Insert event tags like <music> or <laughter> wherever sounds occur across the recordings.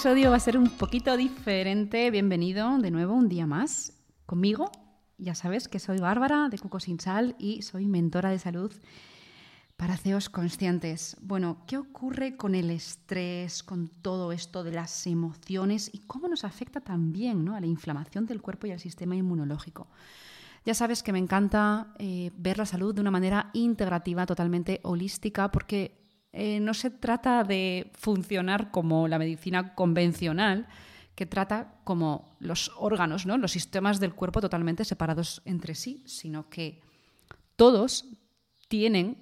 episodio va a ser un poquito diferente. Bienvenido de nuevo un día más conmigo. Ya sabes que soy Bárbara de Cuco Sin Sal y soy mentora de salud para CEOs conscientes. Bueno, ¿qué ocurre con el estrés, con todo esto de las emociones y cómo nos afecta también ¿no? a la inflamación del cuerpo y al sistema inmunológico? Ya sabes que me encanta eh, ver la salud de una manera integrativa, totalmente holística, porque eh, no se trata de funcionar como la medicina convencional, que trata como los órganos, ¿no? los sistemas del cuerpo totalmente separados entre sí, sino que todos tienen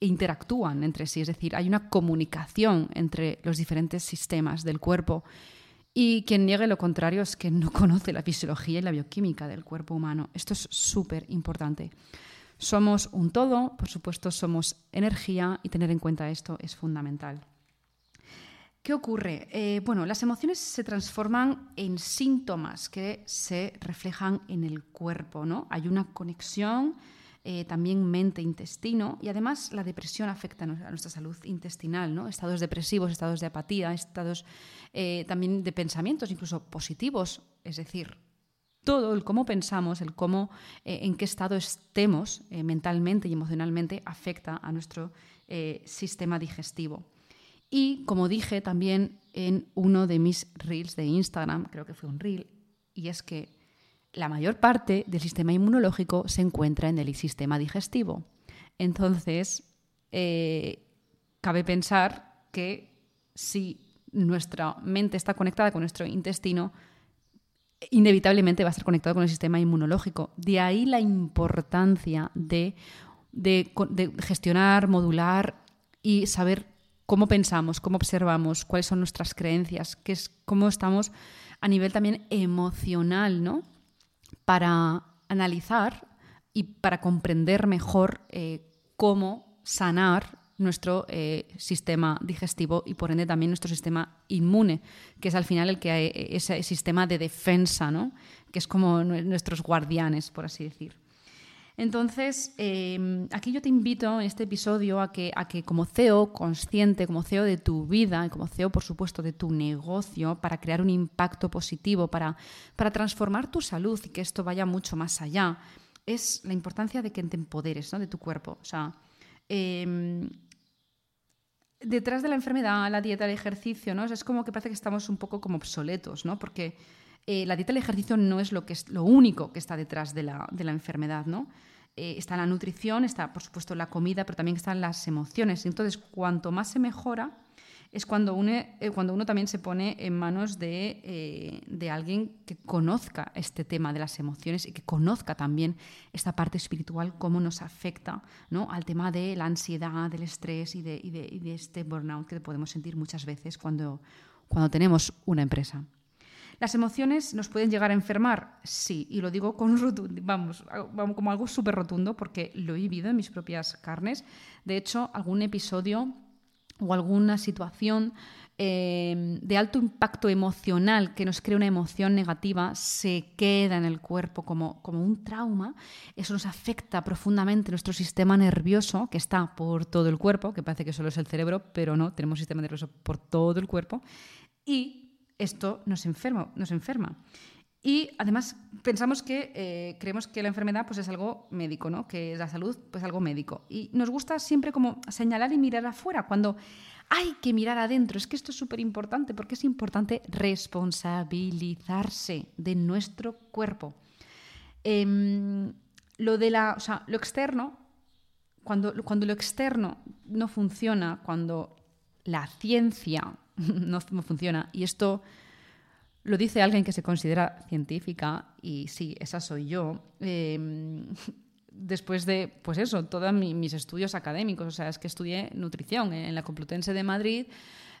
e interactúan entre sí, es decir, hay una comunicación entre los diferentes sistemas del cuerpo. Y quien niegue lo contrario es que no conoce la fisiología y la bioquímica del cuerpo humano. Esto es súper importante. Somos un todo, por supuesto somos energía y tener en cuenta esto es fundamental. ¿Qué ocurre? Eh, bueno, las emociones se transforman en síntomas que se reflejan en el cuerpo, ¿no? Hay una conexión eh, también mente-intestino y además la depresión afecta a nuestra salud intestinal, ¿no? Estados depresivos, estados de apatía, estados eh, también de pensamientos incluso positivos, es decir, todo el cómo pensamos, el cómo, eh, en qué estado estemos eh, mentalmente y emocionalmente afecta a nuestro eh, sistema digestivo. Y como dije también en uno de mis reels de Instagram, creo que fue un reel, y es que la mayor parte del sistema inmunológico se encuentra en el sistema digestivo. Entonces, cabe pensar que si nuestra mente está conectada con nuestro intestino, inevitablemente va a estar conectado con el sistema inmunológico. De ahí la importancia de, gestionar, modular y saber cómo pensamos, cómo observamos, cuáles son nuestras creencias, qué es, cómo estamos a nivel también emocional, ¿no? Para analizar y para comprender mejor eh, cómo sanar nuestro eh, sistema digestivo y por ende también nuestro sistema inmune, que es al final el que hay, ese sistema de defensa, ¿no? que es como nuestros guardianes, por así decir. Entonces, em, aquí yo te invito en este episodio a que, a que como CEO consciente, como CEO de tu vida y como CEO, por supuesto, de tu negocio, para crear un impacto positivo, para, para transformar tu salud y que esto vaya mucho más allá, es la importancia de que te empoderes ¿no? de tu cuerpo. O sea, em, detrás de la enfermedad, la dieta, el ejercicio, ¿no? es como que parece que estamos un poco como obsoletos, ¿no? Porque eh, la dieta el ejercicio no es lo, que es lo único que está detrás de la, enfermedad, ¿no? Eh, está la nutrición, está por supuesto la comida, pero también están las emociones. Entonces, cuanto más se mejora, es cuando, eh, cuando uno también se pone en manos eh, de, alguien que conozca este tema de las emociones y que conozca también esta parte espiritual, cómo nos afecta ¿no? al tema de la ansiedad, del estrés y de, este burnout que podemos sentir muchas veces cuando, cuando tenemos una empresa. ¿Las emociones nos pueden llegar a enfermar? Sí, y lo digo con <laughs> vamos, vamos como algo súper rotundo porque lo he vivido en mis propias carnes. De hecho, algún episodio o alguna situación eh, de alto impacto emocional que nos crea una emoción negativa se queda en el cuerpo como, como un trauma, eso nos afecta profundamente nuestro sistema nervioso, que está por todo el cuerpo, que parece que solo es el cerebro, pero no, tenemos sistema nervioso por todo el cuerpo, y esto nos enferma. Nos enferma. Y además pensamos que eh, creemos que la enfermedad pues, es algo médico, ¿no? que la salud pues algo médico. Y nos gusta siempre como señalar y mirar afuera cuando hay que mirar adentro. Es que esto es súper importante porque es importante responsabilizarse de nuestro cuerpo. Em, lo, de la, o sea, lo externo, cuando, cuando lo externo no funciona, cuando la ciencia <laughs> no funciona, y esto lo dice alguien que se considera científica y sí, esa soy yo. Em, <laughs> después de, pues eso, todos mis estudios académicos, o sea, es que estudié nutrición en la Complutense de Madrid.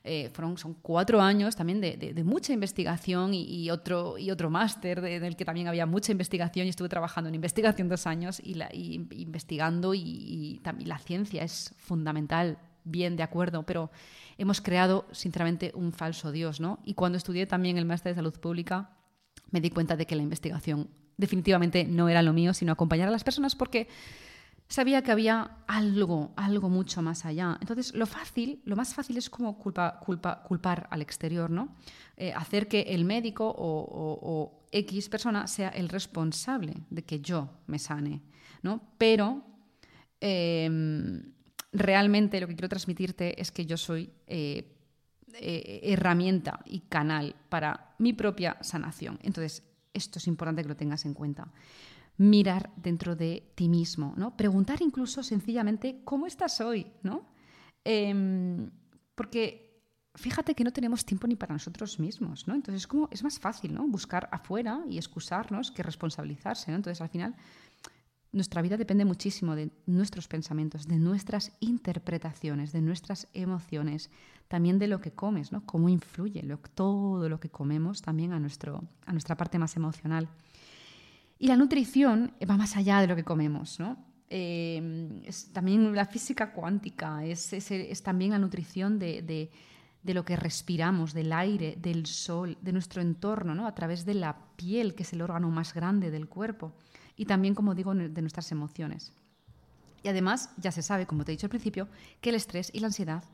Eh, fueron, son cuatro años también de, mucha investigación y, otro, y otro máster en el que también había mucha investigación y estuve trabajando en investigación dos años y, la, investigando y, también la ciencia es fundamental, bien de acuerdo, pero hemos creado, sinceramente, un falso Dios, ¿no? Y cuando estudié también el máster de salud pública, me di cuenta de que la investigación definitivamente no era lo mío, sino acompañar a las personas porque sabía que había algo, algo mucho más allá. Entonces, lo fácil, lo más fácil es como culpa, culpa, culpar al exterior, ¿no? Eh, hacer que el médico o, X persona sea el responsable de que yo me sane, ¿no? Pero em, realmente lo que quiero transmitirte es que yo soy eh, eh, herramienta y canal para mi propia sanación. Entonces, esto es importante que lo tengas en cuenta mirar dentro de ti mismo, ¿no? Preguntar incluso sencillamente cómo estás hoy, ¿no? Em, porque fíjate que no tenemos tiempo ni para nosotros mismos, ¿no? Entonces es como es más fácil, ¿no? Buscar afuera y excusarnos que responsabilizarse, ¿no? Entonces al final nuestra vida depende muchísimo de nuestros pensamientos, de nuestras interpretaciones, de nuestras emociones, también de lo que comes, ¿no? Cómo influye todo lo que comemos también a, nuestro, a nuestra parte más emocional. Y la nutrición va más allá de lo que comemos, ¿no? Eh, es también la física cuántica, es, es, también la nutrición de, de, de, lo que respiramos, del aire, del sol, de nuestro entorno, ¿no? a través de la piel, que es el órgano más grande del cuerpo, y también, como digo, de nuestras emociones. Y además, ya se sabe, como te he dicho al principio, que el estrés y la ansiedad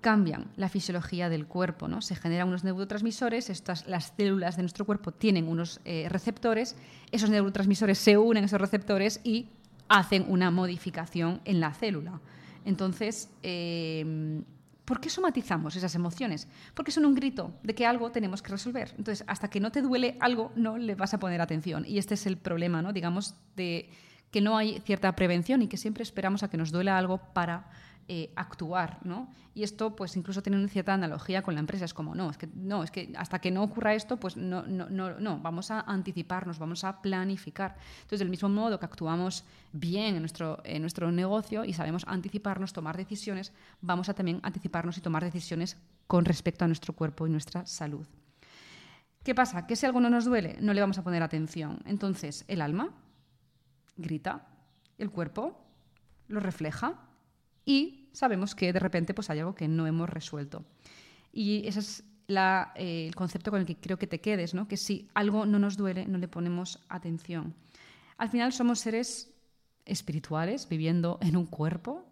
cambian la fisiología del cuerpo, ¿no? Se generan unos neurotransmisores, estas, las células de nuestro cuerpo tienen unos eh, receptores, esos neurotransmisores se unen a esos receptores y hacen una modificación en la célula. Entonces, em, ¿por qué somatizamos esas emociones? Porque son un grito de que algo tenemos que resolver. Entonces, hasta que no te duele algo, no le vas a poner atención. Y este es el problema, ¿no? Digamos, de que no hay cierta prevención y que siempre esperamos a que nos duela algo para eh, actuar, ¿no? Y esto, pues, incluso tiene una cierta analogía con la empresa. Es como, no, es que no, es que hasta que no ocurra esto, pues no, no, no, no, vamos a anticiparnos, vamos a planificar. Entonces, del mismo modo que actuamos bien en nuestro, en nuestro negocio y sabemos anticiparnos, tomar decisiones, vamos a también anticiparnos y tomar decisiones con respecto a nuestro cuerpo y nuestra salud. ¿Qué pasa? Que si algo no nos duele, no le vamos a poner atención. Entonces, el alma grita, el cuerpo lo refleja y sabemos que de repente pues, hay algo que no hemos resuelto. Y ese es eh, el concepto con el que creo que te quedes, ¿no? que si algo no nos duele, no le ponemos atención. Al final somos seres espirituales viviendo en un cuerpo.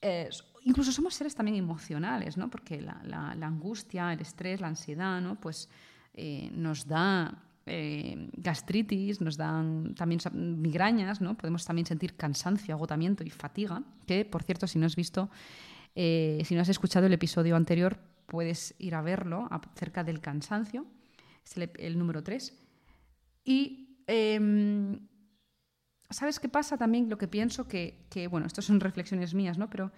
Eh, incluso somos seres también emocionales, ¿no? porque la, angustia, el estrés, la ansiedad, ¿no? pues eh, nos da eh, gastritis, nos dan también migrañas, ¿no? podemos también sentir cansancio, agotamiento y fatiga, que por cierto, si no has visto, eh, si no has escuchado el episodio anterior, puedes ir a verlo acerca del cansancio, es el, número 3. Y em, ¿sabes qué pasa también? Lo que pienso que, que, bueno, esto son reflexiones mías, ¿no? Pero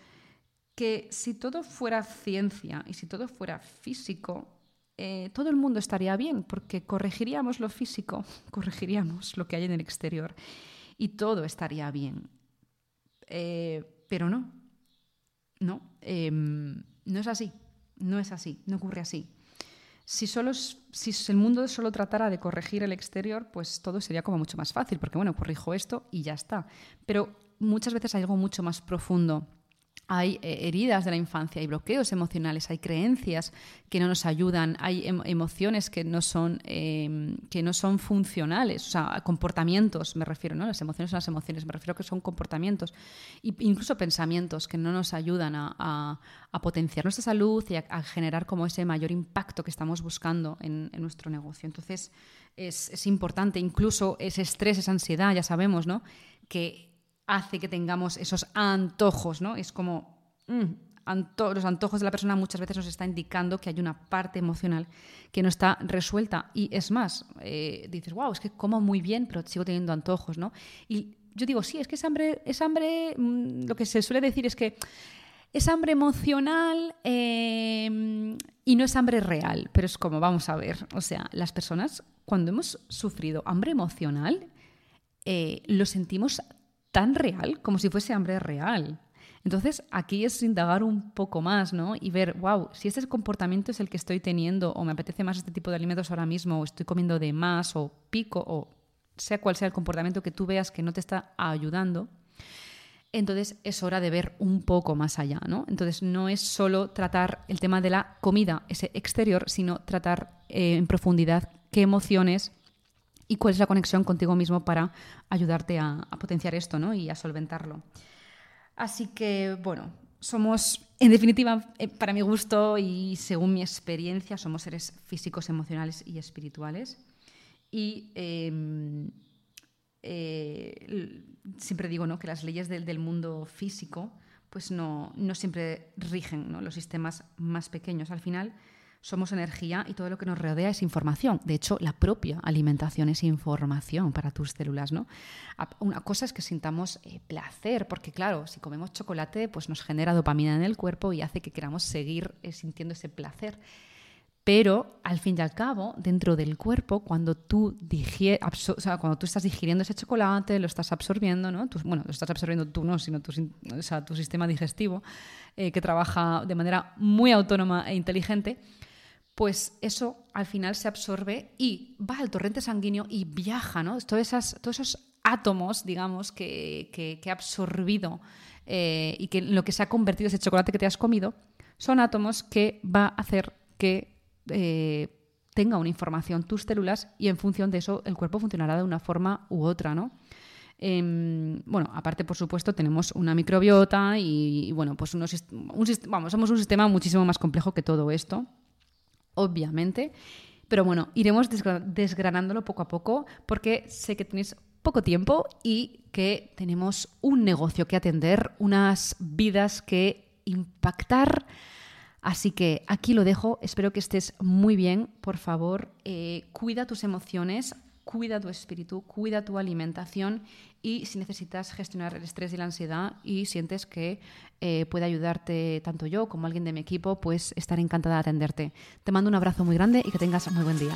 que si todo fuera ciencia y si todo fuera físico, eh, todo el mundo estaría bien, porque corregiríamos lo físico, <laughs> corregiríamos lo que hay en el exterior y todo estaría bien. Eh, pero no, no, em, no es así, no es así, no ocurre así. Si, solo, si el mundo solo tratara de corregir el exterior, pues todo sería como mucho más fácil, porque bueno, corrijo esto y ya está. Pero muchas veces hay algo mucho más profundo hay eh, heridas de la infancia, hay bloqueos emocionales, hay creencias que no nos ayudan, hay em, emociones que no son, em, que no son funcionales, o sea, comportamientos, me refiero, ¿no? Las emociones son las emociones, me refiero a que son comportamientos, e incluso pensamientos que no nos ayudan a, potenciar nuestra salud y a, generar como ese mayor impacto que estamos buscando en, nuestro negocio. Entonces, es, es importante, incluso ese estrés, esa ansiedad, ya sabemos, ¿no? Que hace que tengamos esos antojos, ¿no? Es como mm, los antojos de la persona muchas veces nos está indicando que hay una parte emocional que no está resuelta. Y es más, eh, dices, wow, es que como muy bien, pero sigo teniendo antojos, ¿no? Y yo digo, sí, es que es hambre, es hambre, mm, lo que se suele decir es que es hambre emocional eh, y no es hambre real, pero es como, vamos a ver, o sea, las personas cuando hemos sufrido hambre emocional, eh, lo sentimos tan real como si fuese hambre real. Entonces, aquí es indagar un poco más, ¿no? Y ver, wow, si este comportamiento es el que estoy teniendo, o me apetece más este tipo de alimentos ahora mismo, o estoy comiendo de más, o pico, o sea cual sea el comportamiento que tú veas que no te está ayudando, entonces es hora de ver un poco más allá, ¿no? Entonces no es solo tratar el tema de la comida, ese exterior, sino tratar eh, en profundidad qué emociones y cuál es la conexión contigo mismo para ayudarte a, potenciar esto ¿no? y a solventarlo. Así que, bueno, somos, en definitiva, eh, para mi gusto y según mi experiencia, somos seres físicos, emocionales y espirituales. Y em, eh, siempre digo ¿no? que las leyes del, del mundo físico pues no, no siempre rigen ¿no? los sistemas más pequeños. Al final, somos energía y todo lo que nos rodea es información. De hecho, la propia alimentación es información para tus células, ¿no? Una cosa es que sintamos eh, placer, porque claro, si comemos chocolate, pues nos genera dopamina en el cuerpo y hace que queramos seguir eh, sintiendo ese placer. Pero al fin y al cabo, dentro del cuerpo, cuando tú, cuando tú estás digiriendo ese chocolate, lo estás absorbiendo, ¿no? bueno, lo estás absorbiendo tú no, sino tu, tu sistema digestivo, eh, que trabaja de manera muy autónoma e inteligente, pues eso al final se absorbe y va al torrente sanguíneo y viaja, ¿no? Todos, esos átomos, digamos, que, que, ha absorbido eh, y que lo que se ha convertido ese chocolate que te has comido, son átomos que va a hacer que eh, tenga una información tus células y en función de eso el cuerpo funcionará de una forma u otra, ¿no? Em, bueno, aparte, por supuesto, tenemos una microbiota y, bueno, pues unos, vamos, somos un sistema muchísimo más complejo que todo esto obviamente. Pero bueno, iremos desgranándolo poco a poco porque sé que tenéis poco tiempo y que tenemos un negocio que atender, unas vidas que impactar. Así que aquí lo dejo, espero que estés muy bien, por favor, eh, cuida tus emociones, cuida tu espíritu, cuida tu alimentación y si necesitas gestionar el estrés y la ansiedad y sientes que eh, puede ayudarte tanto yo como alguien de mi equipo, pues estaré encantada de atenderte. Te mando un abrazo muy grande y que tengas muy buen día.